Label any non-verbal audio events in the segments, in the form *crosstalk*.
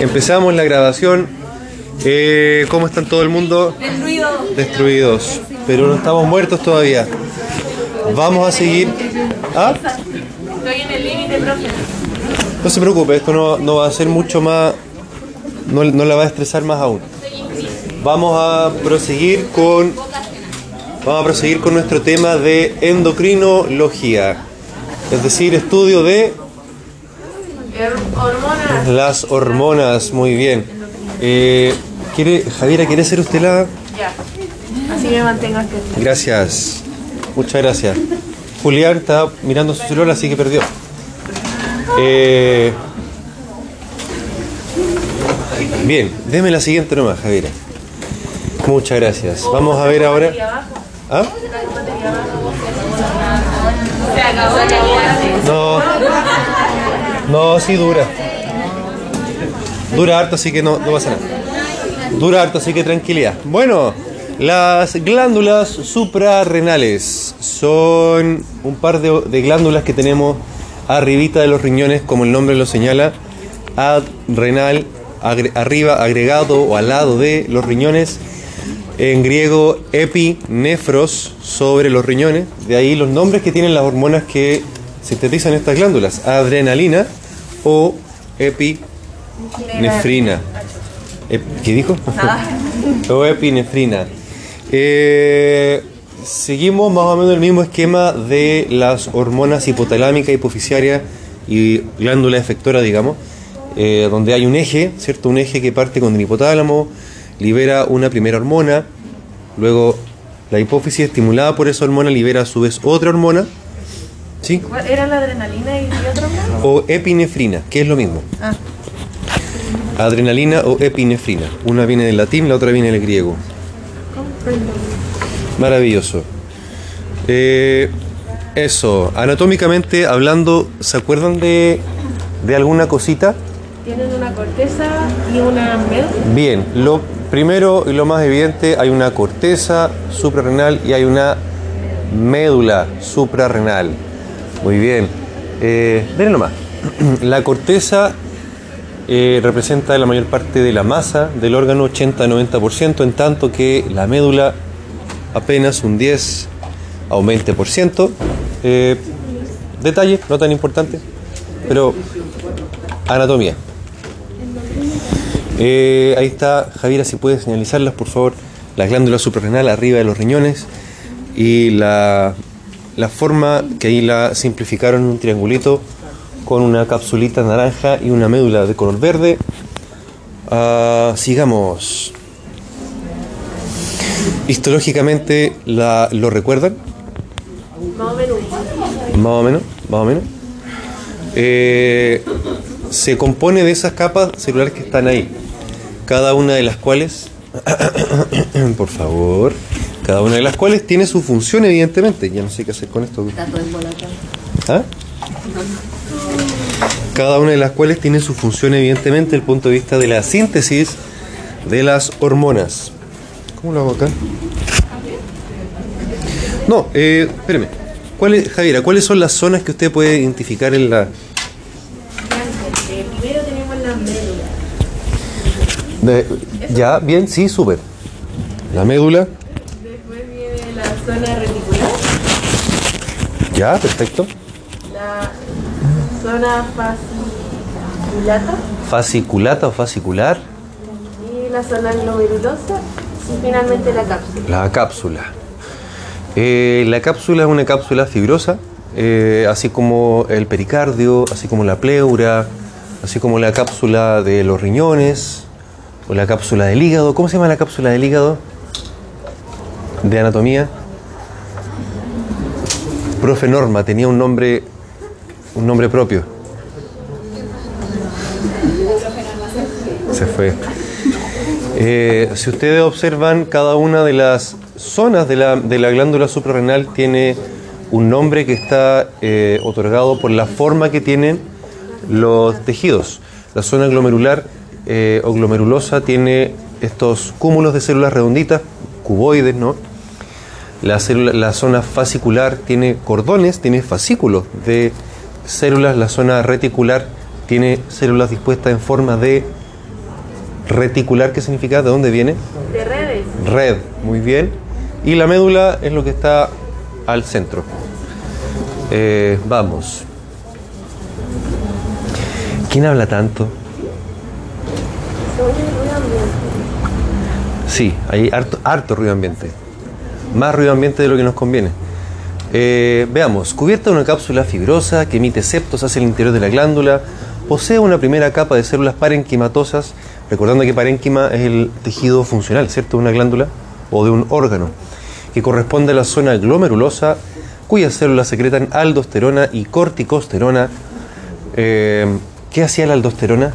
Empezamos la grabación. Eh, ¿Cómo están todo el mundo? Destruido. Destruidos. Pero no estamos muertos todavía. Vamos a seguir. ¿Ah? Estoy en el límite, profe. No se preocupe, esto no, no va a ser mucho más. No, no la va a estresar más aún. Vamos a proseguir con. Vamos a proseguir con nuestro tema de endocrinología. Es decir, estudio de Hormonas. Las hormonas. Muy bien. Eh, ¿quiere, Javiera, ¿quiere ser usted la.? Ya. Así me mantengo aquí. Gracias. Muchas gracias. Julián está mirando su celular, así que perdió. Eh, bien, deme la siguiente nomás, Javiera. Muchas gracias. Vamos a ver ahora. ¿Ah? No. No, sí dura. Dura harto, así que no, no pasa nada. Dura harto, así que tranquilidad. Bueno, las glándulas suprarrenales son un par de, glándulas que tenemos arribita de los riñones, como el nombre lo señala, adrenal, arriba, agregado o al lado de los riñones. En griego, epinefros, sobre los riñones. De ahí los nombres que tienen las hormonas que sintetizan estas glándulas. Adrenalina o epinefrina. Ep- ¿Qué dijo? *laughs* o epinefrina. Eh, seguimos más o menos el mismo esquema de las hormonas hipotalámica, hipoficiaria y glándula efectora, digamos, eh, donde hay un eje, ¿cierto? Un eje que parte con el hipotálamo, libera una primera hormona, luego la hipófisis estimulada por esa hormona libera a su vez otra hormona, ¿sí? ¿Cuál ¿Era la adrenalina y otro más? O epinefrina, que es lo mismo. Ah. Adrenalina o epinefrina. Una viene del latín, la otra viene del griego. Maravilloso. Eh, eso, anatómicamente hablando, ¿se acuerdan de, de alguna cosita? Tienen una corteza y una médula. Bien, lo primero y lo más evidente, hay una corteza suprarrenal y hay una médula suprarrenal. Muy bien. Eh, nomás. *clears throat* La corteza eh, representa la mayor parte de la masa del órgano, 80-90%, en tanto que la médula apenas un 10 a un 20%. Eh, detalle, no tan importante, pero anatomía. Eh, ahí está, Javiera, si puedes señalizarlas, por favor. La glándula suprarrenal arriba de los riñones y la, la forma que ahí la simplificaron en un triangulito con una capsulita naranja y una médula de color verde. Ah, sigamos. Histológicamente, la, ¿lo recuerdan? Más o menos. Más o menos, más o menos. Eh, se compone de esas capas celulares que están ahí. Cada una de las cuales, *coughs* por favor, cada una de las cuales tiene su función, evidentemente. Ya no sé qué hacer con esto. ¿Ah? Cada una de las cuales tiene su función, evidentemente, desde el punto de vista de la síntesis de las hormonas. ¿Cómo lo hago acá? No, eh, espéreme. ¿Cuáles, Javiera, ¿cuáles son las zonas que usted puede identificar en la... Primero tenemos la médula. ya, bien, sí, súper. La médula, Después viene la zona reticular. ya, perfecto. Zona fasciculata. Fasciculata o fascicular, Y la zona glomerulosa. Y finalmente la cápsula. la cápsula. Eh, la cápsula es una cápsula fibrosa, eh, así como el pericardio, así como la pleura, así como la cápsula de los riñones, o la cápsula del hígado. ¿Cómo se llama la cápsula del hígado? De anatomía. Profe Norma tenía un nombre, un nombre propio. Se fue. Eh, si ustedes observan, cada una de las zonas de la, de la glándula suprarrenal tiene un nombre que está eh, otorgado por la forma que tienen los tejidos. La zona glomerular eh, o glomerulosa tiene estos cúmulos de células redonditas, cuboides, ¿no? La, célula- la zona fascicular tiene cordones, tiene fascículos de células. La zona reticular tiene células dispuestas en forma de Reticular, ¿qué significa? ¿De dónde viene? De redes. Red, muy bien. Y la médula es lo que está al centro. Eh, vamos. ¿Quién habla tanto? Sí, hay harto, harto ruido ambiente. Más ruido ambiente de lo que nos conviene. Eh, veamos, cubierta de una cápsula fibrosa que emite septos hacia el interior de la glándula, posee una primera capa de células parenquimatosas, recordando que parénquima es el tejido funcional, ¿cierto? De una glándula o de un órgano, que corresponde a la zona glomerulosa, cuyas células secretan aldosterona y corticosterona. Eh, ¿Qué hacía la aldosterona?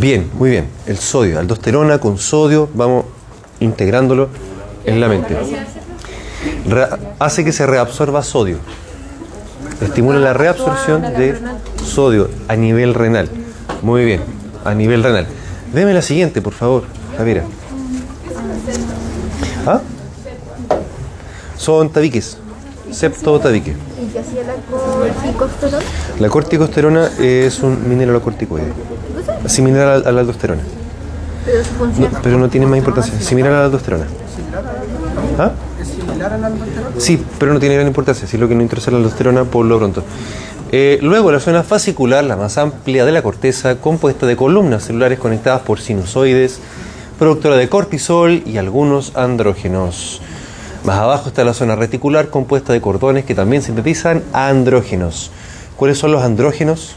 Bien, muy bien. El sodio, aldosterona con sodio, vamos integrándolo en la mente. Re- hace que se reabsorba sodio. Estimula la reabsorción de sodio a nivel renal. Muy bien, a nivel renal. Deme la siguiente, por favor, Javiera. ¿Ah? Son tabiques, septotabique. ¿Y qué hacía la corticosterona? La corticosterona es un mineralocorticoide, similar al- a la aldosterona. Pero su No, pero no tiene más importancia, similar a la aldosterona. ¿Ah? Sí, pero no tiene gran importancia, si es lo que nos interesa la aldosterona por lo pronto. Eh, luego, la zona fascicular, la más amplia de la corteza, compuesta de columnas celulares conectadas por sinusoides, productora de cortisol y algunos andrógenos. Más abajo está la zona reticular, compuesta de cordones que también sintetizan andrógenos. ¿Cuáles son los andrógenos?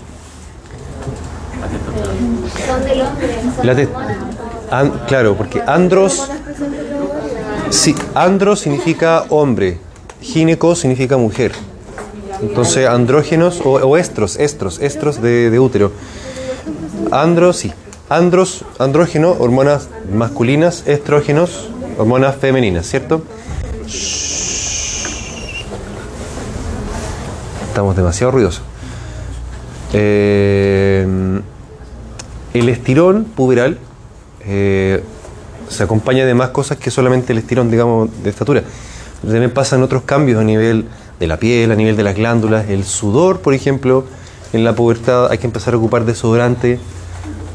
Son del hombre. Son La claro, porque andros, sí, andro significa hombre, gineco significa mujer. Entonces, andrógenos o, o estros, estros, estros de, de útero. Andros, sí. Andros, andrógeno, hormonas masculinas, estrógenos, hormonas femeninas, ¿cierto? Estamos demasiado ruidosos. Eh, el estirón puberal eh, se acompaña de más cosas que solamente el estirón, digamos, de estatura. También pasan otros cambios a nivel de la piel, a nivel de las glándulas, el sudor, por ejemplo, en la pubertad hay que empezar a ocupar desodorante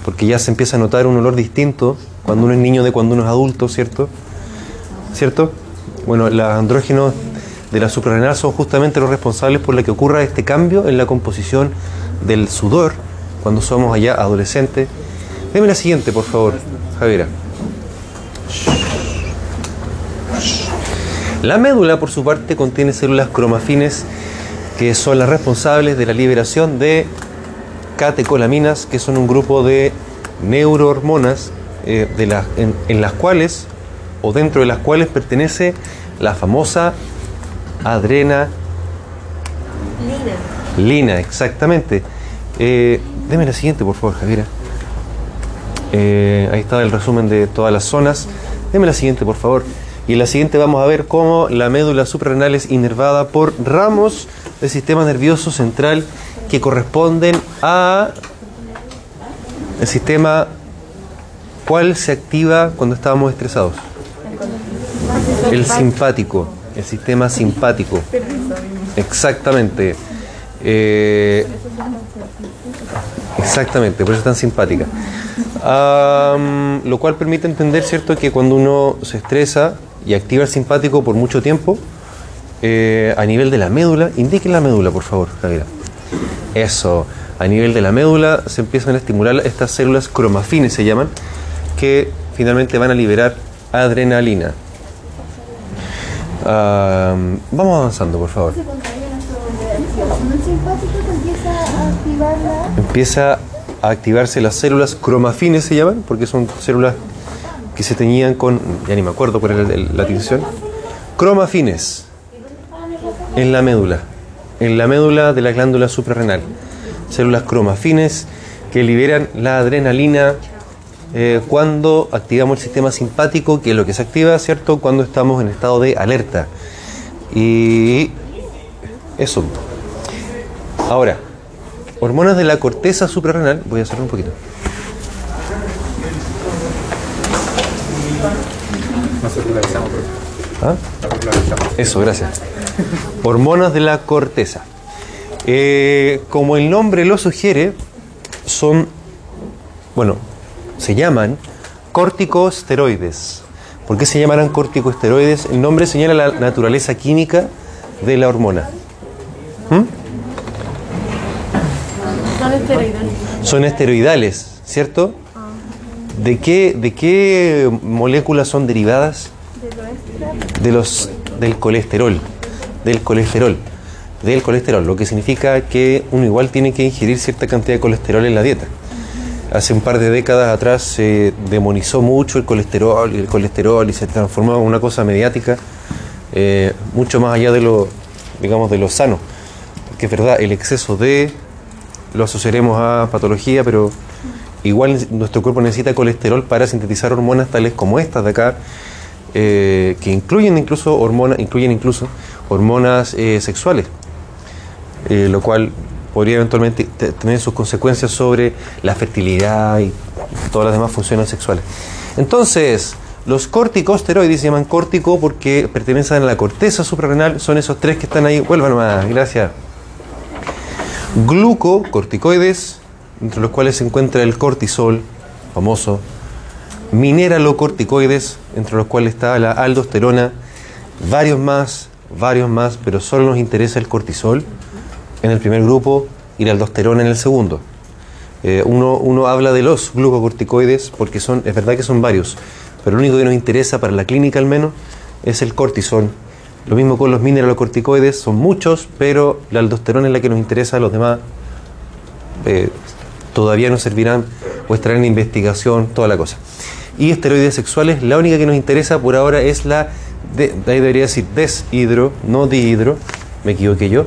porque ya se empieza a notar un olor distinto cuando uno es niño de cuando uno es adulto, ¿cierto? ¿Cierto? Bueno, los andrógenos de la suprarrenal son justamente los responsables por la que ocurra este cambio en la composición del sudor cuando somos allá adolescentes. Deme la siguiente, por favor, Javiera. La médula, por su parte, contiene células cromafines que son las responsables de la liberación de catecolaminas, que son un grupo de neurohormonas eh, de en, en las cuales, o dentro de las cuales pertenece la famosa adrenalina. Lina. exactamente. Eh, deme la siguiente, por favor, Javiera. Eh, ahí está el resumen de todas las zonas. Deme la siguiente, por favor. Y en la siguiente vamos a ver cómo la médula suprarrenal es inervada por ramos del sistema nervioso central que corresponden a el sistema cuál se activa cuando estábamos estresados. El simpático, el sistema simpático. Exactamente. Eh, exactamente, por eso es tan simpática. Lo cual permite entender, ¿cierto?, que cuando uno se estresa y activa el simpático por mucho tiempo, eh, a nivel de la médula, indique la médula, por favor, Javiera. Eso, a nivel de la médula se empiezan a estimular estas células cromafines, se llaman, que finalmente van a liberar adrenalina. Am, vamos avanzando, por favor. que empieza a activarse las células cromafines, se llaman, porque son células que se teñían con, ya ni me acuerdo cuál era la tinción, cromafines en la médula, en la médula de la glándula suprarrenal. Células cromafines que liberan la adrenalina eh, cuando activamos el sistema simpático, que es lo que se activa, ¿cierto? Cuando estamos en estado de alerta. Y eso. Ahora, hormonas de la corteza suprarrenal, voy a hacerlo un poquito. ¿Ah? Eso, gracias. Hormonas de la corteza. Eh, como el nombre lo sugiere, son, bueno, se llaman corticosteroides. ¿Por qué se llamarán corticosteroides? El nombre señala la naturaleza química de la hormona. ¿Mm? Son esteroidales. Son esteroidales, ¿cierto? ¿De qué, ¿De qué moléculas son derivadas? De los, del colesterol. Del colesterol. Del colesterol, lo que significa que uno igual tiene que ingerir cierta cantidad de colesterol en la dieta. Hace un par de décadas atrás se demonizó mucho el colesterol y el colesterol y se transformó en una cosa mediática eh, mucho más allá de lo, digamos, de lo sano. Porque es verdad, el exceso de lo asociaremos a patología, pero igual nuestro cuerpo necesita colesterol para sintetizar hormonas tales como estas de acá, eh, que incluyen incluso hormonas, incluyen incluso hormonas eh, sexuales, eh, lo cual podría eventualmente te- tener sus consecuencias sobre la fertilidad y todas las demás funciones sexuales. Entonces, los corticosteroides se llaman córtico porque pertenecen a la corteza suprarrenal, son esos tres que están ahí. Vuelvan más, gracias glucocorticoides, entre los cuales se encuentra el cortisol, famoso, mineralocorticoides, entre los cuales está la aldosterona, varios más, varios más, pero solo nos interesa el cortisol en el primer grupo y la aldosterona en el segundo. Eh, uno, uno habla de los glucocorticoides porque son, es verdad que son varios, pero lo único que nos interesa para la clínica al menos es el cortisol. Lo mismo con los mineralocorticoides, son muchos, pero la aldosterona es la que nos interesa, los demás eh, todavía nos servirán o estarán en investigación, toda la cosa. Y esteroides sexuales, la única que nos interesa por ahora es la, de, ahí debería decir deshidro, no dihidro, me equivoqué yo,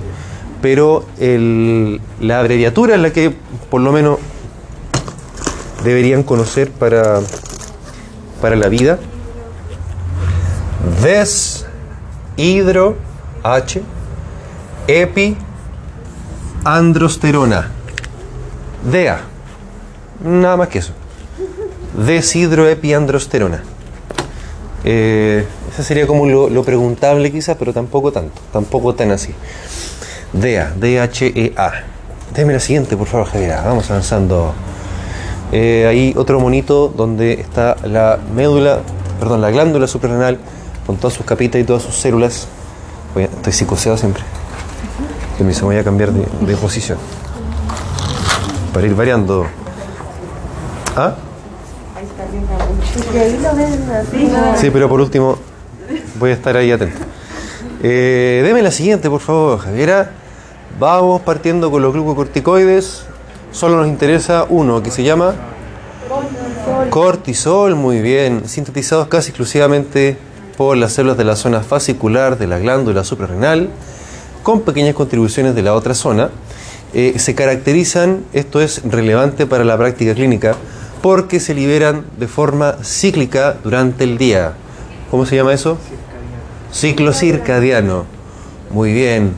pero el- la abreviatura es la que por lo menos deberían conocer para, para la vida. Deshidro H epi androsterona. DEA. Nada más que eso. Deshidroepiandrosterona. Eh, ese sería como lo, preguntable quizás, pero tampoco tanto, tampoco tan así. DEA, D-H-E-A. Déjame la siguiente, por favor, Javier. Vamos avanzando. Eh, ahí otro monito donde está la médula, perdón, la glándula suprarrenal con todas sus capitas y todas sus células. Estoy psicoseado siempre. Permiso, voy a cambiar de, de posición. Para ir variando. ¿Ah? Sí, pero por último voy a estar ahí atento. Eh, deme la siguiente, por favor, Javiera. Vamos partiendo con los glucocorticoides. Solo nos interesa uno que se llama cortisol, muy bien, sintetizados casi exclusivamente por las células de la zona fascicular de la glándula suprarrenal, con pequeñas contribuciones de la otra zona. Eh, se caracterizan, esto es relevante para la práctica clínica, porque se liberan de forma cíclica durante el día. ¿Cómo se llama eso? Ciclo circadiano. Muy bien.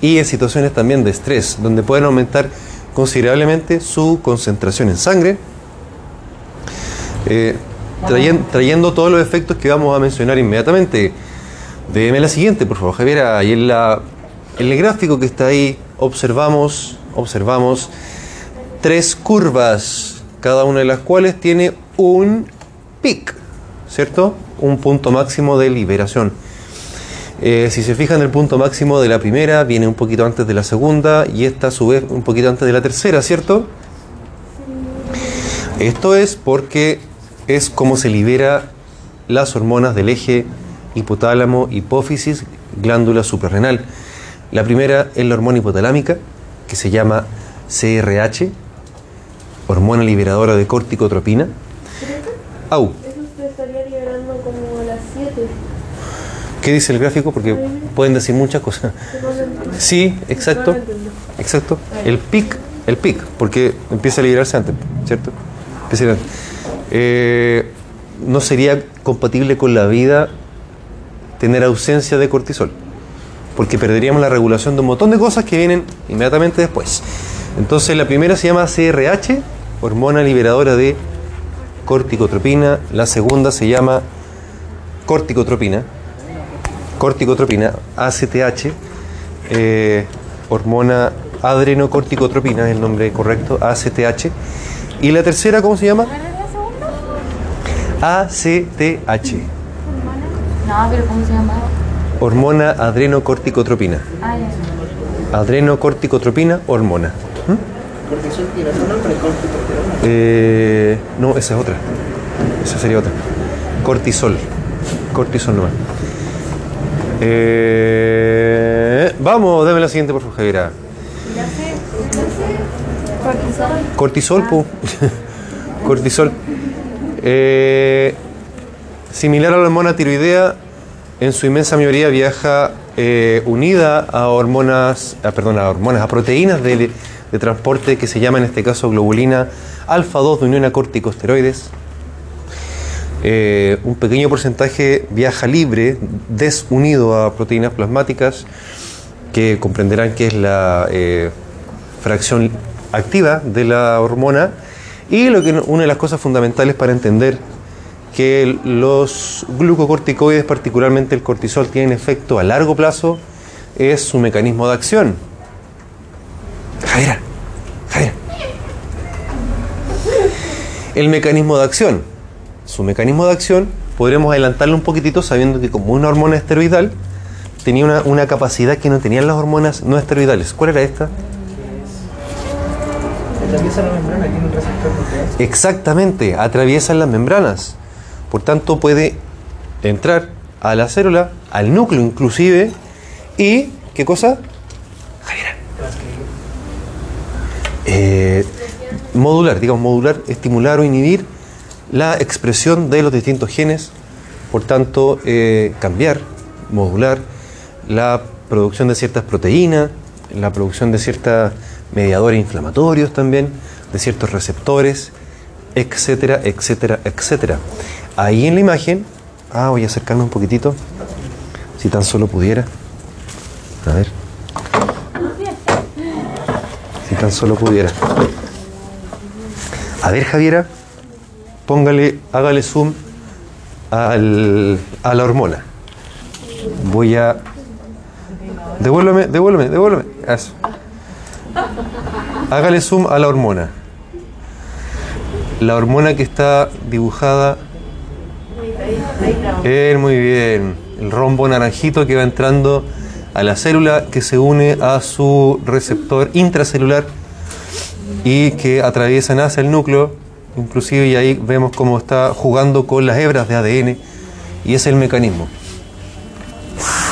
Y en situaciones también de estrés, donde pueden aumentar considerablemente su concentración en sangre, eh, trayen- trayendo todos los efectos que vamos a mencionar inmediatamente. Deme la siguiente, por favor, Javier. Ahí en, la, en el gráfico que está ahí observamos, observamos tres curvas, cada una de las cuales tiene un pic, ¿cierto? Un punto máximo de liberación. Eh, si se fijan, el punto máximo de la primera viene un poquito antes de la segunda y esta a su vez un poquito antes de la tercera, ¿cierto? Esto es porque es como se libera las hormonas del eje hipotálamo, hipófisis, glándula suprarrenal. La primera es la hormona hipotalámica, que se llama CRH, hormona liberadora de corticotropina. Au, Eso se estaría liberando como a las 7. ¿qué dice el gráfico? Porque pueden decir muchas cosas. Sí, exacto. Exacto. El pic, el pic, porque empieza a liberarse antes, ¿cierto? Empieza a liberarse. Eh, no sería compatible con la vida tener ausencia de cortisol, porque perderíamos la regulación de un montón de cosas que vienen inmediatamente después. Entonces la primera se llama CRH, hormona liberadora de corticotropina, la segunda se llama corticotropina, corticotropina, ACTH, eh, hormona adrenocorticotropina, es el nombre correcto, ACTH. Y la tercera, ¿cómo se llama? ACTH, No, pero ¿cómo se llama? hormona adrenocorticotropina. Ah, ya. Adrenocorticotropina, hormona. ¿Mm? Cortisol tiene otro nombre, corticosterona. Eh, no, esa es otra. Esa sería otra. Cortisol. Cortisol nomás. Eh, vamos, dame la siguiente, por favor, Javiera. Cortisol, pu. *laughs* Cortisol. Eh, similar a la hormona tiroidea, en su inmensa mayoría viaja eh, unida a hormonas, a, perdón, a hormonas, a proteínas de, transporte que se llama en este caso globulina alfa 2 de unión a corticosteroides. Eh, un pequeño porcentaje viaja libre, desunido a proteínas plasmáticas, que comprenderán que es la fracción activa de la hormona. Y lo que, una de las cosas fundamentales para entender que los glucocorticoides, particularmente el cortisol, tienen efecto a largo plazo, es su mecanismo de acción. Javiera, Javiera. El mecanismo de acción. Su mecanismo de acción podremos adelantarlo un poquitito sabiendo que como una hormona esteroidal tenía una, una capacidad que no tenían las hormonas no esteroidales. ¿Cuál era esta? Atraviesa la membrana, tiene un receptor nuclear. Exactamente, atraviesan las membranas. Por tanto, puede entrar a la célula, al núcleo inclusive, y, ¿qué cosa? Javiera. Eh, modular, digamos, modular, estimular o inhibir la expresión de los distintos genes, por tanto, eh, cambiar, modular la producción de ciertas proteínas, la producción de ciertos mediadores inflamatorios también, de ciertos receptores, etcétera, etcétera, etcétera. Ahí en la imagen, ah, voy a acercarme un poquitito, si tan solo pudiera. A ver. Si tan solo pudiera. A ver, Javiera, póngale, hágale zoom al- a la hormona. Voy a. Devuélveme, devuélveme, devuélveme. Eso. Hágale zoom a la hormona. La hormona que está dibujada. Muy bien. El rombo naranjito que va entrando a la célula que se une a su receptor intracelular y que atraviesan hacia el núcleo, inclusive y ahí vemos cómo está jugando con las hebras de ADN y es el mecanismo.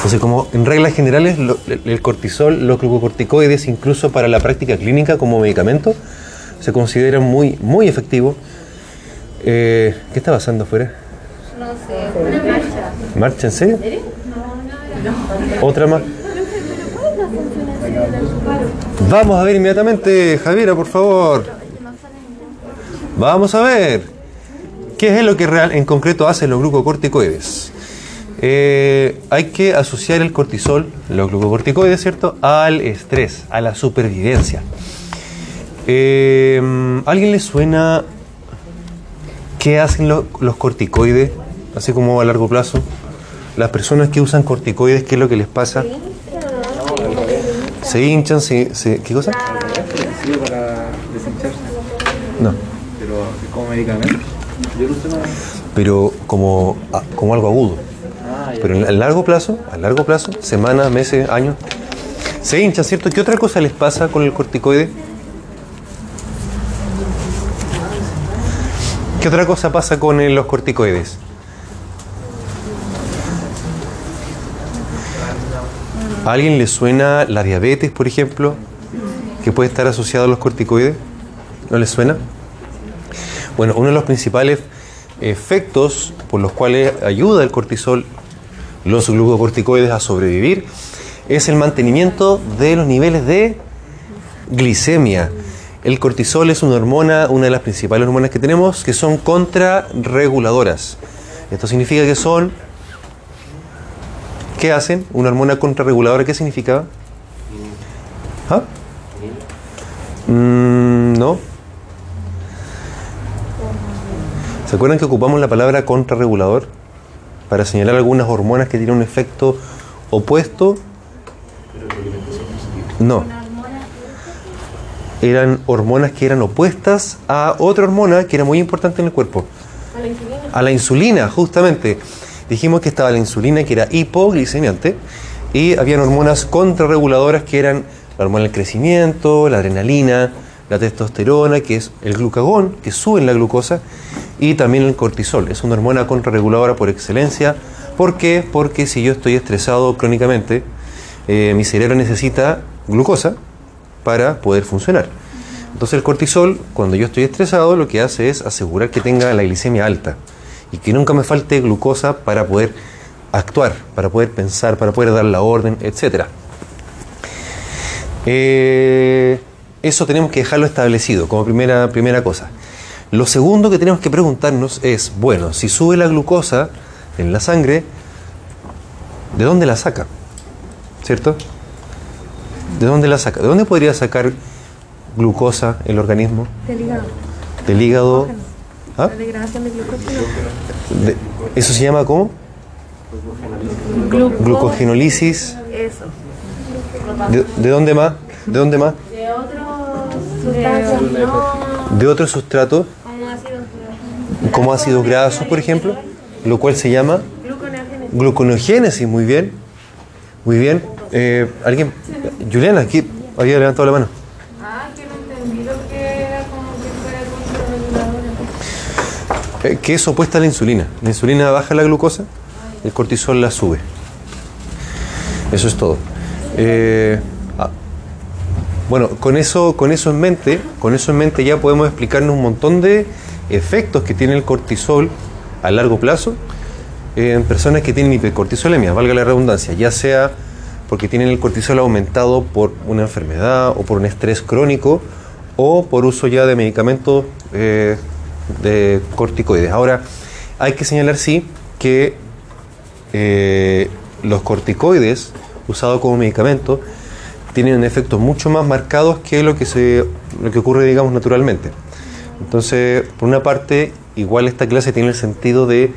Entonces, como en reglas generales, lo- el cortisol, los glucocorticoides, incluso para la práctica clínica como medicamento, se consideran muy, muy efectivos. Eh, ¿Qué está pasando afuera? No sé, ¿Marcha en serio? ¿Otra más? Vamos a ver inmediatamente, Javiera, por favor. Vamos a ver. ¿Qué es lo que real, en concreto hacen los glucocorticoides? Eh, hay que asociar el cortisol, los glucocorticoides, ¿cierto?, al estrés, a la supervivencia. Eh, ¿a ¿Alguien le suena qué hacen lo- los corticoides, así como a largo plazo? Las personas que usan corticoides, ¿qué es lo que les pasa? Se hinchan, se, se- ¿qué cosa? Sirve para deshincharse, No, pero como medicamento. Yo lo uso para... pero como, como algo agudo. Pero a largo plazo, a largo plazo, semanas, meses, años, se hinchan, ¿cierto? ¿Qué otra cosa les pasa con el corticoide? ¿Qué otra cosa pasa con eh, los corticoides? ¿A alguien le suena la diabetes, por ejemplo, que puede estar asociado a los corticoides? ¿No le suena? Bueno, uno de los principales efectos por los cuales ayuda el cortisol, los glucocorticoides a sobrevivir, es el mantenimiento de los niveles de glicemia. El cortisol es una hormona, una de las principales hormonas que tenemos, que son contrarreguladoras. Esto significa que son... ¿Qué hacen? Una hormona contrarreguladora, ¿qué significa? ¿Ah? Mm, no. ¿Se acuerdan que ocupamos la palabra contrarregulador para señalar algunas hormonas que tienen un efecto opuesto? No. eran hormonas que eran opuestas a otra hormona que era muy importante en el cuerpo. A la insulina. A la insulina, justamente. Dijimos que estaba la insulina que era hipoglicemiante y habían hormonas contrarreguladoras que eran la hormona del crecimiento, la adrenalina, la testosterona, que es el glucagón, que sube la glucosa, y también el cortisol. Es una hormona contrarreguladora por excelencia. ¿Por qué? Porque si yo estoy estresado crónicamente, eh, mi cerebro necesita glucosa para poder funcionar. Entonces el cortisol, cuando yo estoy estresado, lo que hace es asegurar que tenga la glicemia alta y que nunca me falte glucosa para poder actuar, para poder pensar, para poder dar la orden, etc. Eh, eso tenemos que dejarlo establecido como primera, primera cosa. Lo segundo que tenemos que preguntarnos es, bueno, si sube la glucosa en la sangre, ¿de dónde la saca? ¿Cierto? ¿De dónde la saca? ¿De dónde podría sacar glucosa el organismo? Del hígado. Del hígado. ¿Ah? La degradación de glucosa. De- ¿Eso se llama cómo? Glucogenólisis. Eso. ¿De, de dónde más? ¿De dónde más? De otros no De otro sustrato, como ácidos como ácidos grasos, por ejemplo, lo cual se llama gluconeogénesis. gluconeogénesis. Muy bien. Muy bien. Eh, ¿Alguien? Juliana, aquí había levantado la mano. Ah, que no entendí lo que era como que fuera contrarreguladora. Eh, que es opuesta a la insulina. La insulina baja la glucosa, el cortisol la sube. Eso es todo. Eh, bueno, con eso, con eso en mente, con eso en mente ya podemos explicarnos un montón de efectos que tiene el cortisol a largo plazo en personas que tienen hipercortisolemia, valga la redundancia, ya sea porque tienen el cortisol aumentado por una enfermedad o por un estrés crónico o por uso ya de medicamentos eh, de corticoides. Ahora, hay que señalar sí que eh, los corticoides usados como medicamento tienen efectos mucho más marcados que lo que se lo que ocurre digamos naturalmente. Entonces, por una parte, igual esta clase tiene el sentido de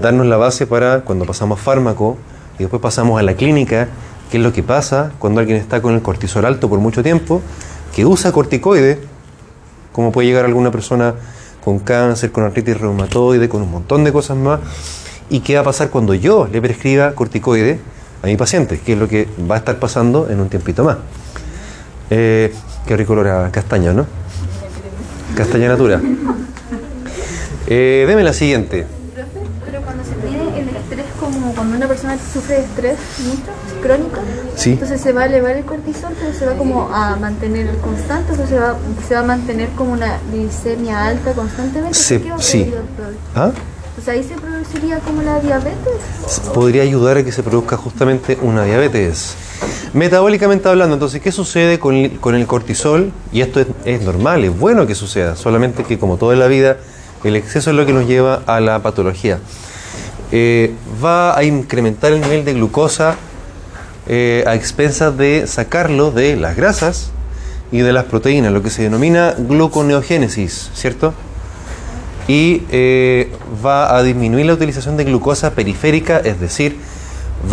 darnos la base para cuando pasamos fármaco y después pasamos a la clínica, qué es lo que pasa cuando alguien está con el cortisol alto por mucho tiempo, que usa corticoides, como puede llegar alguna persona con cáncer, con artritis reumatoide, con un montón de cosas más, y qué va a pasar cuando yo le prescriba corticoides a mi paciente, que es lo que va a estar pasando en un tiempito más. Eh, qué rico olor a castaña, ¿no? Castaña natura. Eh, deme la siguiente. Pero cuando se mide el estrés como cuando una persona sufre de estrés crónico, Sí. entonces se va a elevar el cortisol, pero se va como a mantener constante, o se va, se va a mantener como una glicemia alta constantemente. Se- ¿Qué va a sí. ¿Ah? Sea, ahí se produciría como la diabetes. podría ayudar a que se produzca justamente una diabetes. Metabólicamente hablando, entonces, ¿qué sucede con el, cortisol? Y esto es, es normal, es bueno que suceda, solamente que como toda la vida, el exceso es lo que nos lleva a la patología. Eh, va a incrementar el nivel de glucosa eh, a expensas de sacarlo de las grasas y de las proteínas, lo que se denomina gluconeogénesis, ¿cierto? Y eh, va a disminuir la utilización de glucosa periférica, es decir,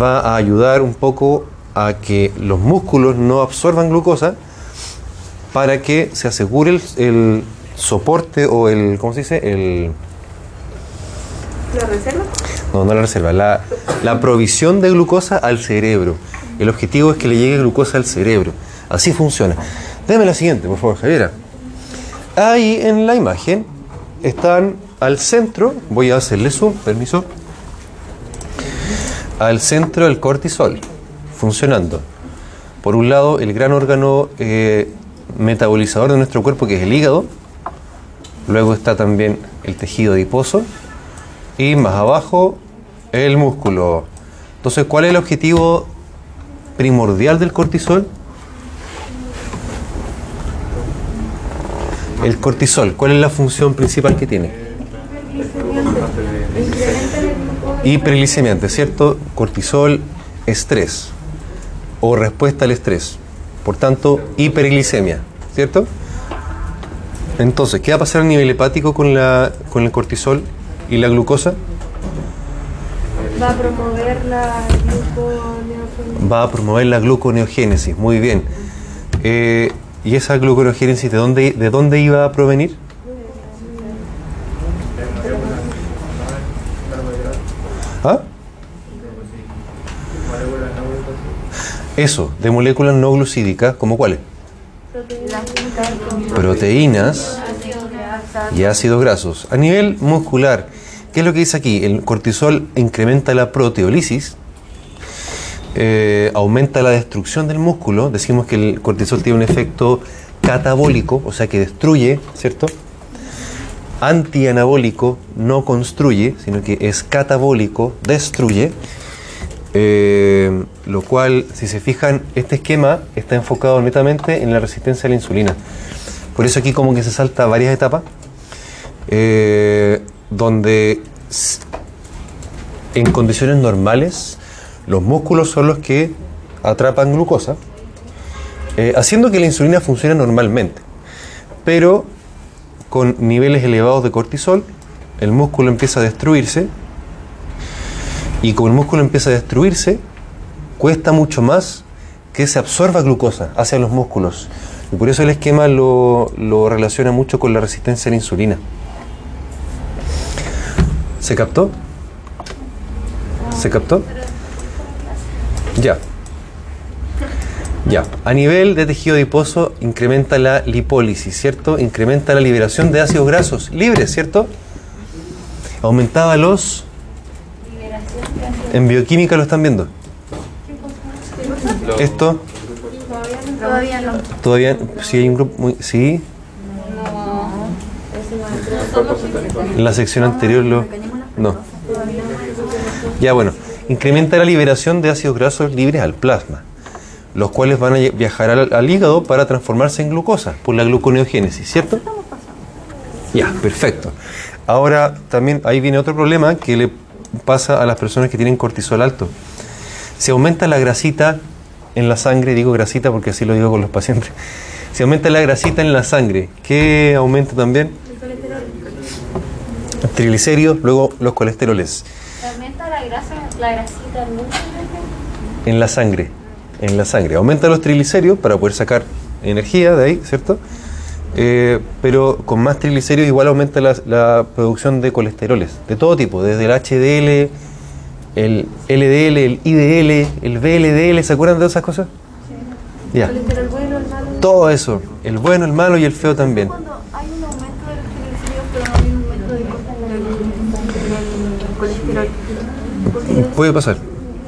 va a ayudar un poco a que los músculos no absorban glucosa para que se asegure el, el soporte o el, ¿cómo se dice? El, ¿La reserva? no, no la reserva, la, la provisión de glucosa al cerebro. El objetivo es que le llegue glucosa al cerebro. Así funciona. Deme la siguiente, por favor, Javiera. Ahí en la imagen están al centro, voy a hacerle zoom, permiso, al centro el cortisol, funcionando. Por un lado, el gran órgano eh, metabolizador de nuestro cuerpo, que es el hígado. Luego está también el tejido adiposo. Y más abajo, el músculo. Entonces, ¿cuál es el objetivo primordial del cortisol? El cortisol, ¿cuál es la función principal que tiene? Hiperglicemiante, ¿cierto? Cortisol, estrés o respuesta al estrés. Por tanto, hiperglicemia, ¿cierto? Entonces, ¿qué va a pasar a nivel hepático con, la, con el cortisol y la glucosa? Va a promover la gluconeogénesis. Va a promover la gluconeogénesis, muy bien. Eh, ¿Y esa gluconeogénesis de dónde, de dónde iba a provenir? ¿Ah? Eso, de moléculas no glucídicas, ¿como cuáles? Proteínas y ácidos grasos. A nivel muscular, ¿qué es lo que dice aquí? El cortisol incrementa la proteólisis, eh, aumenta la destrucción del músculo. Decimos que el cortisol tiene un efecto catabólico, o sea que destruye, ¿cierto? Antianabólico, no construye, sino que es catabólico, destruye. Eh, lo cual, si se fijan, este esquema está enfocado netamente en la resistencia a la insulina. Por eso aquí como que se salta varias etapas, eh, donde en condiciones normales los músculos son los que atrapan glucosa, eh, haciendo que la insulina funcione normalmente. Pero con niveles elevados de cortisol, el músculo empieza a destruirse y como el músculo empieza a destruirse, cuesta mucho más que se absorba glucosa hacia los músculos. Y por eso el esquema lo, lo relaciona mucho con la resistencia a la insulina. ¿Se captó? ¿Se captó? Ya. Ya. A nivel de tejido adiposo incrementa la lipólisis, ¿cierto? Incrementa la liberación de ácidos grasos libres, ¿cierto? Aumentaba los... En bioquímica lo están viendo. Esto Todavía no. todavía sí hay un grupo muy sí. En la sección anterior lo no. Ya bueno, incrementa la liberación de ácidos grasos libres al plasma, los cuales van a viajar al, al hígado para transformarse en glucosa por la gluconeogénesis, ¿cierto? Ya, perfecto. Ahora también ahí viene otro problema que le pasa a las personas que tienen cortisol alto. Si aumenta la grasita en la sangre, digo grasita porque así lo digo con los pacientes. Si aumenta la grasita en la sangre, ¿qué aumenta también? Triglicéridos, luego los colesteroles. Aumenta la grasa, la grasita mucho. en la sangre. En la sangre. Aumenta los triglicéridos para poder sacar energía de ahí, ¿cierto? Eh, pero con más triglicéridos igual aumenta la, la producción de colesteroles, de todo tipo, desde el HDL, el LDL, el IDL, el VLDL, ¿se acuerdan de esas cosas? Ya. El malo. Todo eso, el bueno, el malo y el feo también. Cuando hay un aumento de los triglicéridos, pero no hay un aumento del, del colesterol. ¿Por qué Puede pasar.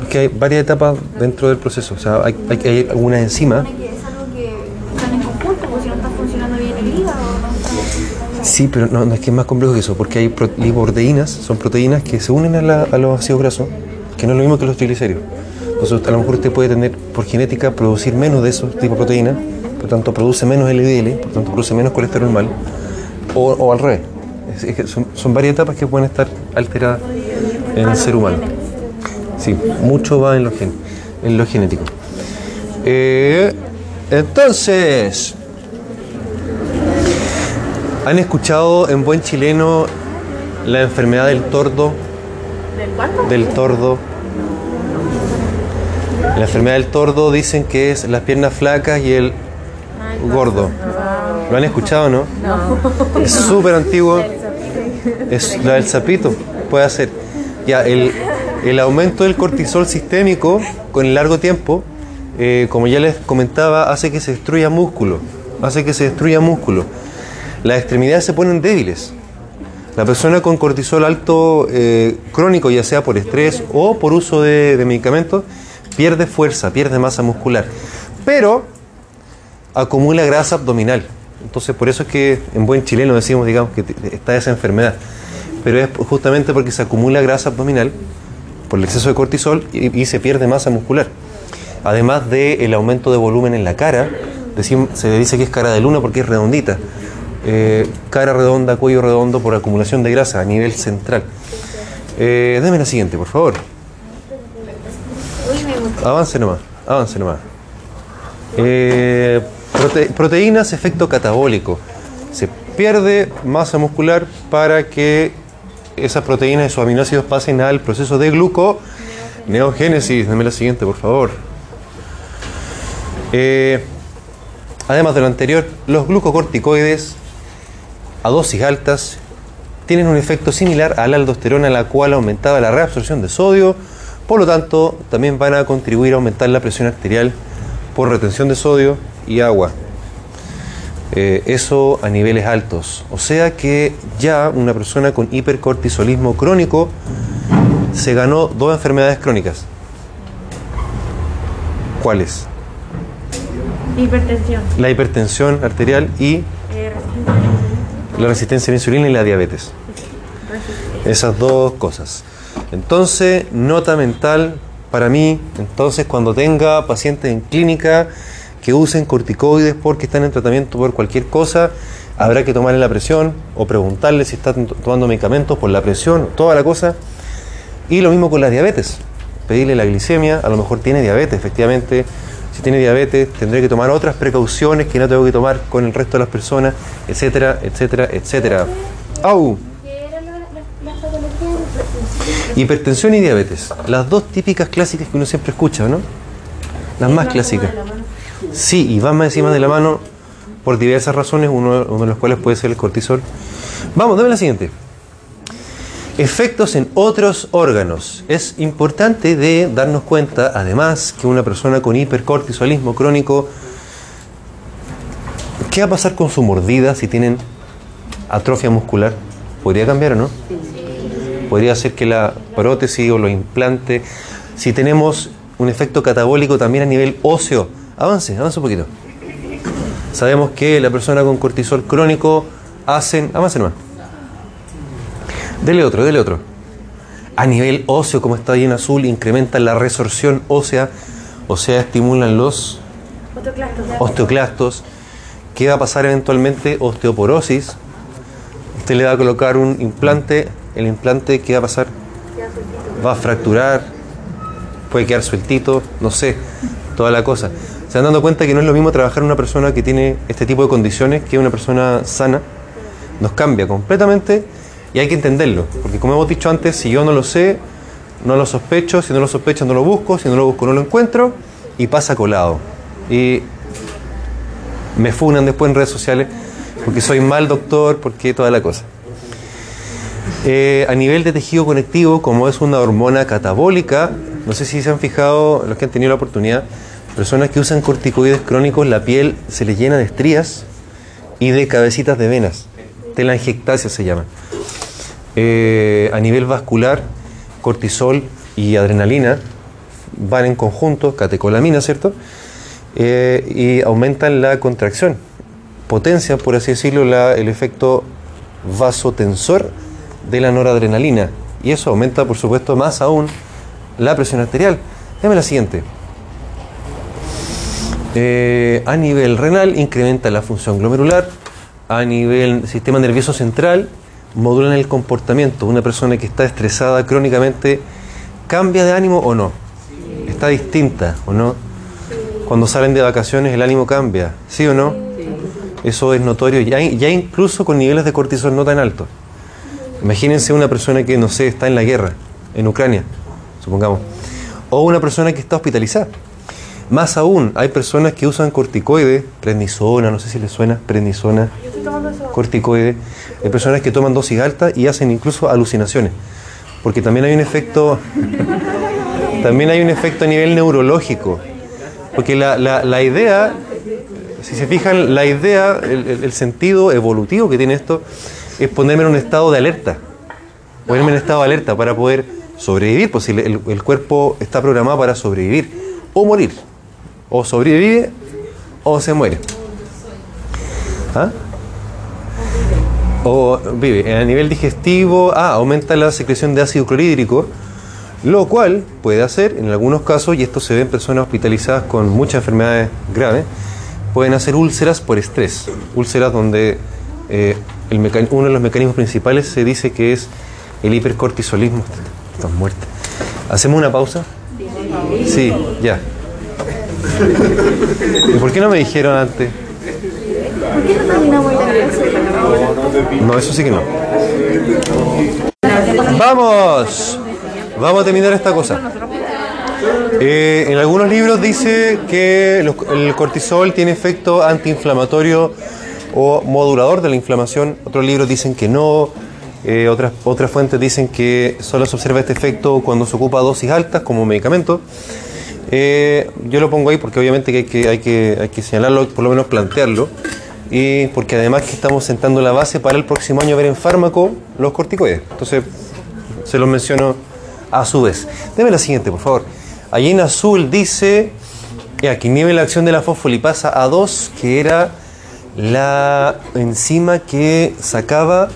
Es que hay varias etapas dentro del proceso. O sea, hay, hay, hay algunas enzimas. supone que es algo que están en conjunto? Porque si no está funcionando bien el hígado, no está funcionando Sí, pero no, no es que es más complejo que eso, porque hay pro- lipoproteínas, son proteínas que se unen a, la- a los ácidos grasos, que no es lo mismo que los triglicéridos. Entonces, a lo mejor usted puede tener, por genética, producir menos de esos tipos de proteínas, por tanto, produce menos LDL, por tanto, produce menos colesterol mal, o, o al revés. Es- es que son, son varias etapas que pueden estar alteradas en el ser humano. Sí, mucho va en lo, gen- en lo genético. Eh, entonces, ¿han escuchado en buen chileno la enfermedad del tordo? ¿Del cuánto? Del tordo. La enfermedad del tordo dicen que es las piernas flacas y el gordo. ¿Lo han escuchado, no? No. Es súper antiguo. Es la del sapito. Puede ser. Ya, el, el aumento del cortisol sistémico con el largo tiempo, eh, como ya les comentaba, hace que se destruya músculo. Hace que se destruya músculo. Las extremidades se ponen débiles. La persona con cortisol alto eh, crónico, ya sea por estrés o por uso de, de medicamentos, pierde fuerza, pierde masa muscular. Pero acumula grasa abdominal. Entonces, por eso es que en buen chileno decimos, digamos, que está esa enfermedad. Pero es justamente porque se acumula grasa abdominal por el exceso de cortisol y, y se pierde masa muscular. Además del aumento de volumen en la cara, decim- se le dice que es cara de luna porque es redondita. Eh, cara redonda, cuello redondo por acumulación de grasa a nivel central. Eh, deme la siguiente, por favor. Avance nomás, avance nomás. Eh, prote- proteínas, efecto catabólico. Se pierde masa muscular para que esas proteínas y sus aminoácidos pasen al proceso de gluconeogénesis. Deme la siguiente, por favor. Eh, Además de lo anterior, los glucocorticoides a dosis altas tienen un efecto similar a la aldosterona, la cual aumentaba la reabsorción de sodio, por lo tanto, también van a contribuir a aumentar la presión arterial por retención de sodio y agua. Eh, eso a niveles altos. O sea que ya una persona con hipercortisolismo crónico se ganó dos enfermedades crónicas. ¿Cuáles? Hipertensión. La hipertensión arterial y Eh, la resistencia a la insulina y la diabetes. Esas dos cosas. Entonces, nota mental para mí, entonces cuando tenga pacientes en clínica que usen corticoides porque están en tratamiento por cualquier cosa, habrá que tomarle la presión o preguntarle si está tomando medicamentos por la presión, toda la cosa. Y lo mismo con la diabetes. Pedirle la glicemia, a lo mejor tiene diabetes, efectivamente. Si tiene diabetes, tendré que tomar otras precauciones que no tengo que tomar con el resto de las personas, etcétera, etcétera, etcétera. ¡Au! Hipertensión y diabetes. Las dos típicas clásicas que uno siempre escucha, ¿no? Las más clásicas. Sí, y van más encima de la mano por diversas razones, uno, uno de los cuales puede ser el cortisol. Vamos, dame la siguiente. Efectos en otros órganos. Es importante de darnos cuenta, además, que una persona con hipercortisolismo crónico, ¿qué va a pasar con su mordida si tienen atrofia muscular? ¿Podría cambiar o no? Podría ser que la prótesis o los implantes, si tenemos un efecto catabólico también a nivel óseo, avance, avance un poquito. Sabemos que la persona con cortisol crónico hacen, avance nomás. Dele otro, dele otro. A nivel óseo, como está ahí en azul, incrementan la resorción ósea, o sea, estimulan los osteoclastos. ¿Qué va a pasar eventualmente? Osteoporosis. Usted le va a colocar un implante, el implante, ¿qué va a pasar? Va a fracturar, puede quedar sueltito, no sé, toda la cosa. Se van dando cuenta que no es lo mismo trabajar una persona que tiene este tipo de condiciones que una persona sana. Nos cambia completamente y hay que entenderlo. Porque como hemos dicho antes, si yo no lo sé, no lo sospecho, si no lo sospecho no lo busco, si no lo busco no lo encuentro y pasa colado. Y me funan después en redes sociales porque soy mal doctor, porque toda la cosa. Eh, a nivel de tejido conectivo, como es una hormona catabólica, no sé si se han fijado, los que han tenido la oportunidad, personas que usan corticoides crónicos, la piel se les llena de estrías y de cabecitas de venas. Telangiectasia se llama. Eh, a nivel vascular, cortisol y adrenalina van en conjunto, catecolamina, ¿cierto? Eh, y aumentan la contracción, potencian, por así decirlo, el efecto vasotensor de la noradrenalina. Y eso aumenta, por supuesto, más aún la presión arterial. Dame la siguiente. Eh, a nivel renal incrementa la función glomerular, a nivel sistema nervioso central modulan el comportamiento. Una persona que está estresada crónicamente cambia de ánimo o no. Está distinta o no. Cuando salen de vacaciones el ánimo cambia, ¿sí o no? Eso es notorio, ya, ya incluso con niveles de cortisol no tan altos. Imagínense una persona que, no sé, está en la guerra, en Ucrania, supongamos, o una persona que está hospitalizada. Más aún, hay personas que usan corticoides, prednisona, no sé si les suena, prednisona, corticoides. Hay personas que toman dosis altas y hacen incluso alucinaciones. Porque también hay un efecto, *laughs* también hay un efecto a nivel neurológico. Porque la, la- la idea, si se fijan, la idea, el sentido evolutivo que tiene esto, es ponerme en un estado de alerta. Ponerme en estado de alerta para poder sobrevivir, pues si el, el cuerpo está programado para sobrevivir o morir. O sobrevive o se muere. ¿Ah? O vive a nivel digestivo, ah, aumenta la secreción de ácido clorhídrico, lo cual puede hacer, en algunos casos, y esto se ve en personas hospitalizadas con muchas enfermedades graves, pueden hacer úlceras por estrés. Úlceras donde eh, el uno de los mecanismos principales se dice que es el hipercortisolismo. Están muertas. ¿Hacemos una pausa? Sí, ya. ¿Y por qué no me dijeron antes? ¿Por qué no terminamos la clase? No, eso sí que no. Vamos. Vamos a terminar esta cosa. Eh, en algunos libros dice que los- el cortisol tiene efecto antiinflamatorio o modulador de la inflamación. Otros libros dicen que no. Eh, otras, otras fuentes dicen que solo se observa este efecto cuando se ocupa dosis altas como medicamento. Eh, yo lo pongo ahí porque obviamente que hay, que señalarlo, por lo menos plantearlo. Y porque además que estamos sentando la base para el próximo año ver en fármaco los corticoides. Entonces, se los menciono a su vez. Deme la siguiente, por favor. Allí en azul dice que inhibe la acción de la fosfolipasa A2, que era la enzima que sacaba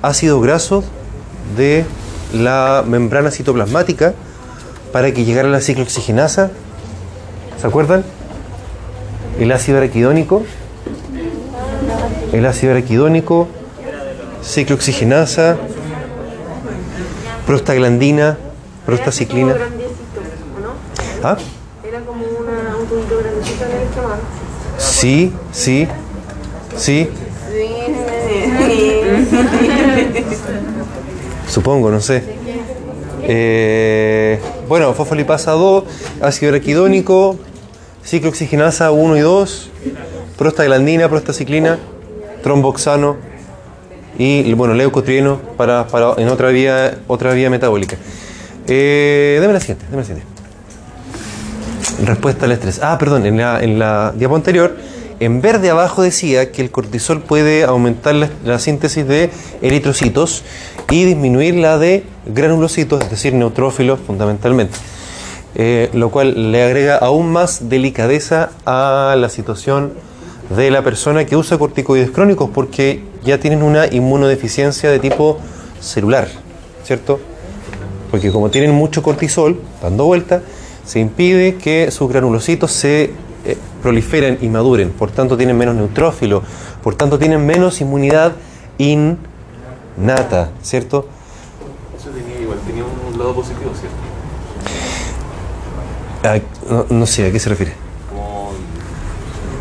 ácido graso de la membrana citoplasmática para que llegara la ciclooxigenasa. ¿Se acuerdan? El ácido araquidónico. El ácido araquidónico, ciclooxigenasa, prostaglandina, prostaciclina. ¿Ah? Era como una, un tubito grandecito en el estómago. Sí, sí, sí, supongo, no sé. Eh, bueno, fosfolipasa 2, ácido araquidónico, ciclooxigenasa 1 y 2, prostaglandina, prostaciclina, tromboxano y bueno, leucotrieno para, para en otra vía, otra vía metabólica. Eh, deme la siguiente, deme la siguiente. Respuesta al estrés. Ah, perdón, en la, en la diapo anterior, en verde abajo decía que el cortisol puede aumentar la síntesis de eritrocitos y disminuir la de granulocitos, es decir, neutrófilos fundamentalmente. Eh, lo cual le agrega aún más delicadeza a la situación de la persona que usa corticoides crónicos porque ya tienen una inmunodeficiencia de tipo celular, ¿cierto? Porque como tienen mucho cortisol dando vuelta, se impide que sus granulocitos se eh, proliferen y maduren, por tanto tienen menos neutrófilo, por tanto tienen menos inmunidad innata, ¿cierto? Eso tenía igual, tenía un lado positivo, ¿cierto? Ah, no, no sé, ¿a qué se refiere? Como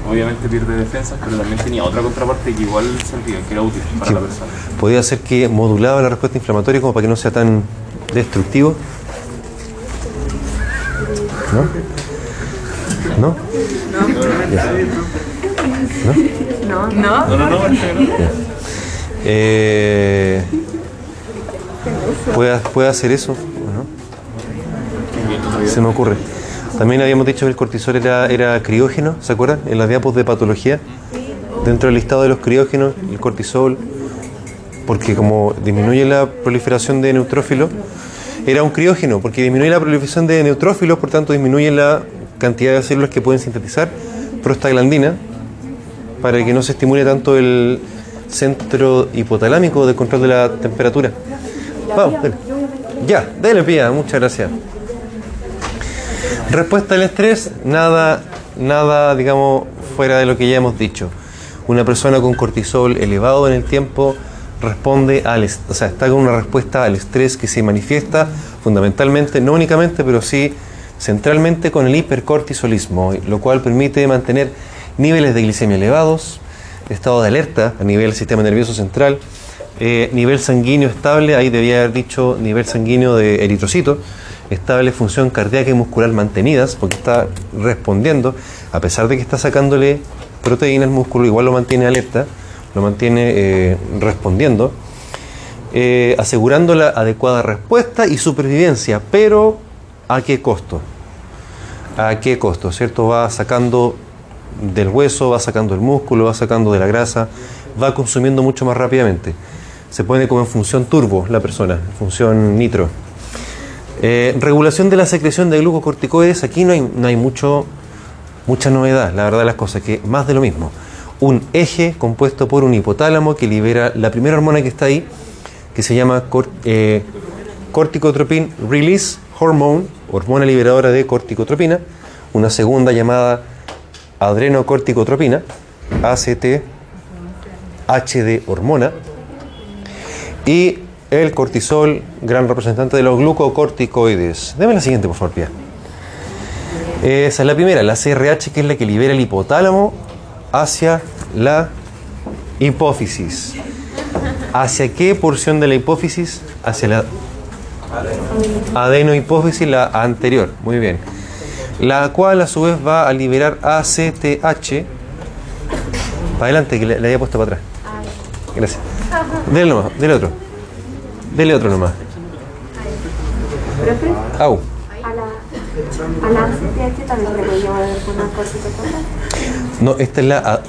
obviamente pierde defensas, pero también tenía otra contraparte que igual sentía que era útil para Que la persona. podía ser que modulaba la respuesta inflamatoria como para que no sea tan destructivo. ¿No? ¿No? No, No, no, no, parece que no. Eh, ¿puede, puede hacer eso? ¿no? Se me ocurre. También habíamos dicho que el cortisol era, era criógeno, ¿se acuerdan? En las diapos de patología. Dentro del listado de los criógenos, el cortisol, porque como disminuye la proliferación de neutrófilos, era un criógeno, porque disminuye la proliferación de neutrófilos, por tanto disminuye la cantidad de células que pueden sintetizar prostaglandina, para que no se estimule tanto el centro hipotalámico de control de la temperatura. Vamos, dale. Ya, dale pía, muchas gracias. Respuesta al estrés, nada, nada, digamos, fuera de lo que ya hemos dicho. Una persona con cortisol elevado en el tiempo responde al, o sea, está con una respuesta al estrés que se manifiesta fundamentalmente, no únicamente, pero sí centralmente con el hipercortisolismo, lo cual permite mantener niveles de glicemia elevados, estado de alerta a nivel del sistema nervioso central, eh, nivel sanguíneo estable, ahí debía haber dicho nivel sanguíneo de eritrocito, estable función cardíaca y muscular mantenidas, porque está respondiendo, a pesar de que está sacándole proteína al músculo, igual lo mantiene alerta, lo mantiene eh, respondiendo, eh, asegurando la adecuada respuesta y supervivencia, pero ¿a qué costo? ¿A qué costo? ¿Cierto? Va sacando del hueso, va sacando el músculo, va sacando de la grasa, va consumiendo mucho más rápidamente. Se pone como en función turbo la persona, en función nitro. Eh, regulación de la secreción de glucocorticoides, aquí no hay, no hay mucho, mucha novedad, la verdad las cosas, que más de lo mismo. Un eje compuesto por un hipotálamo que libera la primera hormona que está ahí, que se llama eh, corticotropin release hormone, hormona liberadora de corticotropina, una segunda llamada adrenocorticotropina, ACT, HD hormona, y el cortisol, gran representante de los glucocorticoides. Deme la siguiente, por favor, Pia. Esa es la primera, la CRH, que es la que libera el hipotálamo hacia la hipófisis. ¿Hacia qué porción de la hipófisis? Hacia la Adenohipófisis, la anterior. Muy bien. La cual a su vez va a liberar ACTH. Para adelante, que le, le había puesto para atrás. Gracias. Dele nomás, dele otro. Dele otro nomás. Au. a la, a la CTH también le puede llamar alguna corticotropa. No, esta es la. a-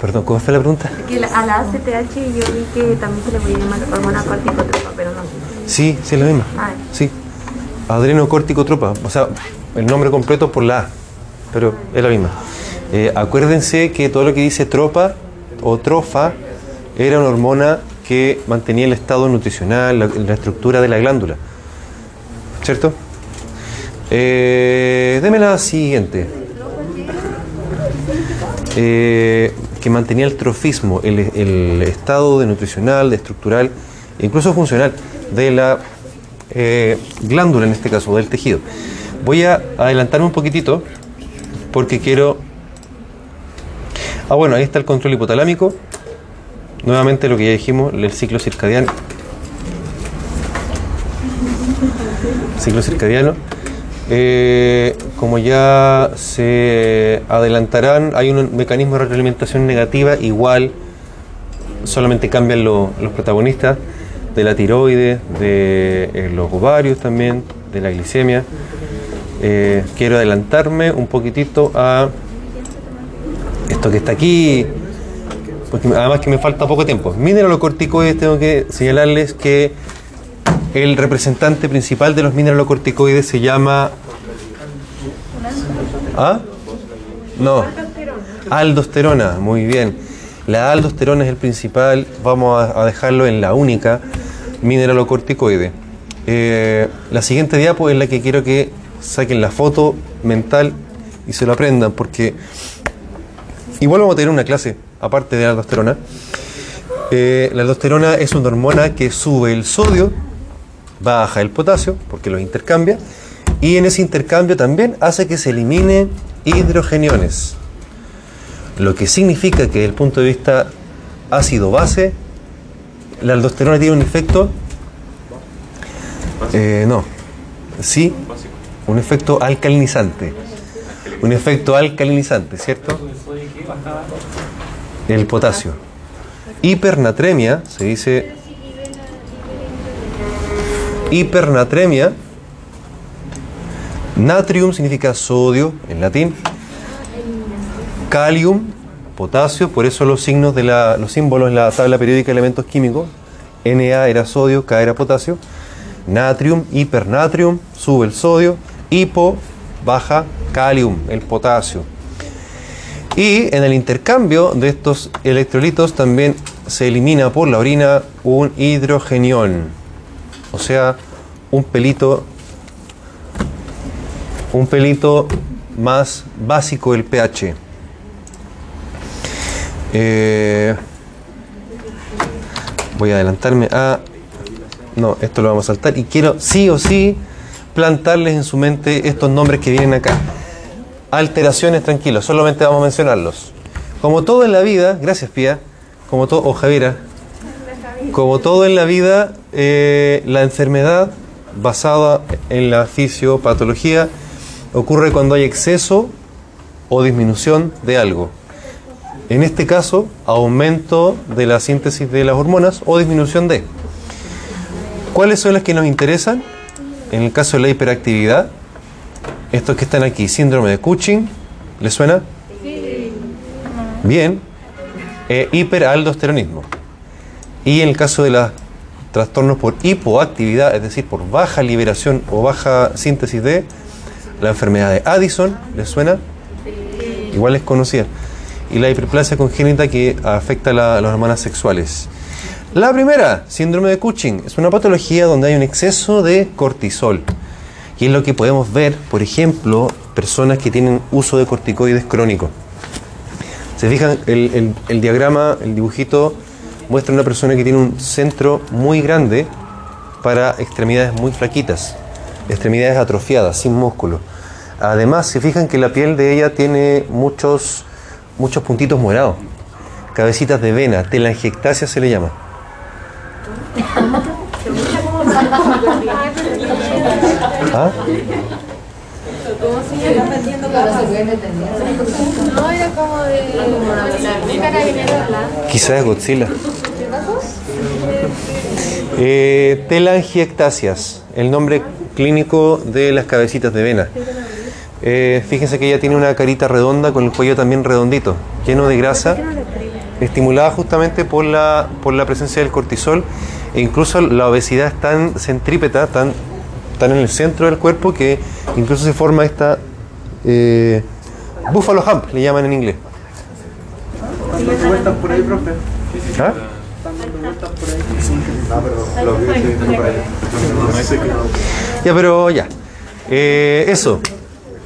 perdón, ¿cómo fue la pregunta? Que la- a la ACTH yo vi que también se le puede llamar hormona corticotropa, pero no. Sí, sí, es la misma. Ah, Sí. Adrenocórticotropa. O sea, el nombre completo por la A. Pero es la misma. Eh, acuérdense que todo lo que dice tropa o trofa era una hormona que mantenía el estado nutricional, la, la estructura de la glándula. ¿Cierto? Eh, deme la siguiente. Eh, que mantenía el trofismo, el, estado de nutricional, de estructural, incluso funcional de la glándula, en este caso, del tejido. Voy a adelantarme un poquitito porque quiero... Ah, bueno, ahí está el control hipotalámico. Nuevamente lo que ya dijimos, el ciclo circadiano. Ciclo circadiano. Eh, como ya se adelantarán, hay un mecanismo de retroalimentación negativa igual, solamente cambian lo- los protagonistas de la tiroides, de eh, los ovarios también, de la glicemia. Eh, quiero adelantarme un poquitito a esto que está aquí, porque además que me falta poco tiempo. Mineralocorticoides, tengo que señalarles que el representante principal de los mineralocorticoides se llama... ¿Ah? No. Aldosterona, muy bien. La aldosterona es el principal, vamos a, dejarlo en la única mineralocorticoide. Eh, la siguiente diapo es la que quiero que saquen la foto mental y se lo aprendan, porque igual vamos a tener una clase aparte de la aldosterona. Eh, la aldosterona es una hormona que sube el sodio, baja el potasio, porque los intercambia, y en ese intercambio también hace que se eliminen hidrogeniones. Lo que significa que desde el punto de vista ácido-base, la aldosterona tiene un efecto... Eh, no, sí, un efecto alcalinizante. Un efecto alcalinizante, ¿cierto? El potasio. Hipernatremia, se dice hipernatremia. Natrium significa sodio en latín. Calium, potasio, por eso los signos de la, los símbolos en la tabla periódica de elementos químicos. Na era sodio, K era potasio. Natrium, hipernatrium, sube el sodio. Hipo, baja calium, el potasio. Y en el intercambio de estos electrolitos también se elimina por la orina un hidrogenión. O sea, un pelito un pelito más básico del pH. Eh, voy a adelantarme a... No, esto lo vamos a saltar. Y quiero sí o sí plantarles en su mente estos nombres que vienen acá. Alteraciones, tranquilos, solamente vamos a mencionarlos. Como todo en la vida, gracias Pía, como todo, o Javiera, como todo en la vida, eh, la enfermedad basada en la fisiopatología ocurre cuando hay exceso o disminución de algo. En este caso, aumento de la síntesis de las hormonas o disminución de. ¿Cuáles son las que nos interesan? En el caso de la hiperactividad, estos que están aquí, síndrome de Cushing, ¿les suena? Bien. Eh, hiperaldosteronismo. Y en el caso de los trastornos por hipoactividad, es decir, por baja liberación o baja síntesis de la enfermedad de Addison, ¿les suena? Igual es conocida. Y la hiperplasia congénita que afecta la- las hormonas sexuales. La primera, síndrome de Cushing, es una patología donde hay un exceso de cortisol. Y es lo que podemos ver, por ejemplo, personas que tienen uso de corticoides crónico. Se fijan, el, el- el diagrama, el dibujito, muestra una persona que tiene un centro muy grande para extremidades muy flaquitas, extremidades atrofiadas, sin músculo. Además, se fijan que la piel de ella tiene muchos, muchos puntitos morados, cabecitas de vena, telangiectasia se le llama. ¿Ah? No, era como de. Quizás Godzilla. Eh, telangiectasias, el nombre clínico de las cabecitas de vena. Eh, fíjense que ella tiene una carita redonda con el cuello también redondito, lleno de grasa, estimulada justamente por la, por la presencia del cortisol incluso la obesidad es tan centrípeta, tan, tan en el centro del cuerpo que incluso se forma esta eh, buffalo hump, le llaman en inglés. ¿Ah? Ya, pero ya. Eh, eso.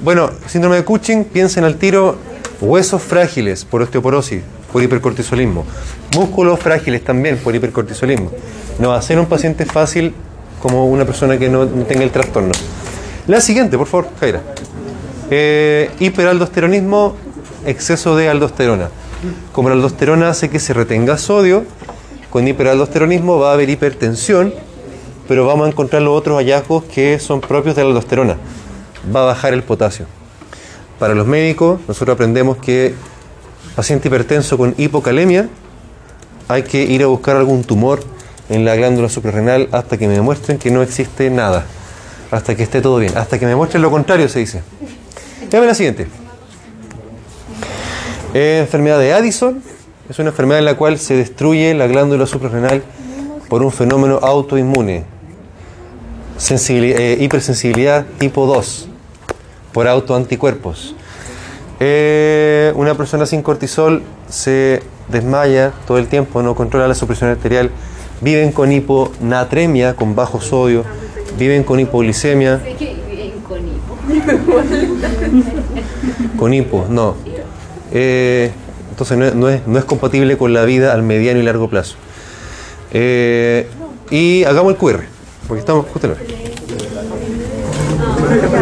Bueno, síndrome de Cushing, piensen al tiro huesos frágiles por osteoporosis, por hipercortisolismo. Músculos frágiles también por hipercortisolismo. No va a un paciente fácil como una persona que no, no tenga el trastorno. La siguiente, por favor, Jaira. Eh, hiperaldosteronismo, exceso de aldosterona. Como la aldosterona hace que se retenga sodio, con hiperaldosteronismo va a haber hipertensión, pero vamos a encontrar los otros hallazgos que son propios de la aldosterona. Va a bajar el potasio. Para los médicos, nosotros aprendemos que paciente hipertenso con hipocalemia hay que ir a buscar algún tumor en la glándula suprarrenal hasta que me demuestren que no existe nada, hasta que esté todo bien, hasta que me muestren lo contrario, se dice. Veamos la siguiente. Enfermedad de Addison es una enfermedad en la cual se destruye la glándula suprarrenal por un fenómeno autoinmune. Eh, hipersensibilidad tipo 2 por autoanticuerpos. Eh, una persona sin cortisol se desmaya todo el tiempo, no controla la supresión arterial, viven con hiponatremia, con bajo sodio, viven con hipoglicemia. *laughs* Con hipo, no. Eh, entonces no es, no, es, no es compatible con la vida al mediano y largo plazo. Eh, y hagamos el QR, porque estamos justo en la hora.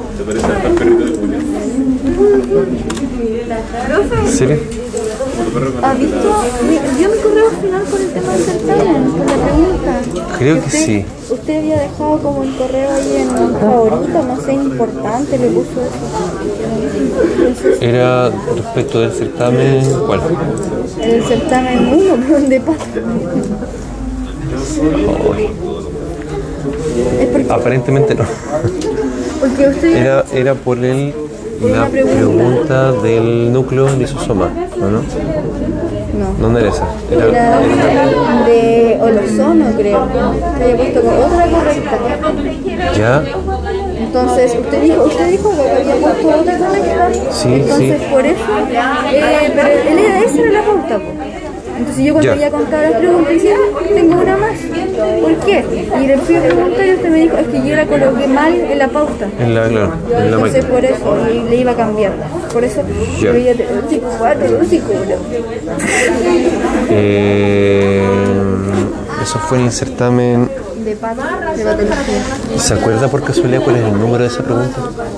Se parece al perrito de Julio. ¿En serio? ¿Ha visto? ¿Vio mi correo final con el tema del certamen? Con la pregunta. Creo que Usted- sí. Usted había dejado como el correo ahí en favorito, no sé, importante, le puso eso. Era respecto del certamen. ¿Cuál? El certamen 1, pero *laughs* el de. Es porque, Aparentemente no. Porque usted. Era, era por el, la pregunta. del núcleo lisosoma, ¿o no? No. ¿Dónde era esa? Era, Era de Olozono, creo. Había puesto con otra correcta. ¿Ya? Entonces, usted dijo, usted dijo que había puesto otra correcta. Sí, Entonces, sí. por eso, eh, pero él era, esa era la pauta. Entonces yo cuando Ya. ya contaba las preguntas decía, "Ah, tengo una más. ¿Por qué? Y le fui a preguntar y usted me dijo, es que yo la coloqué mal en la pauta. En la, claro, en la Entonces por eso y le iba a cambiar. Por eso Ya. yo veía de- tipo cuatro, dos y cuatro. Eh, eso fue en el certamen. De pato, de patología. ¿Se acuerda por casualidad cuál es el número de esa pregunta?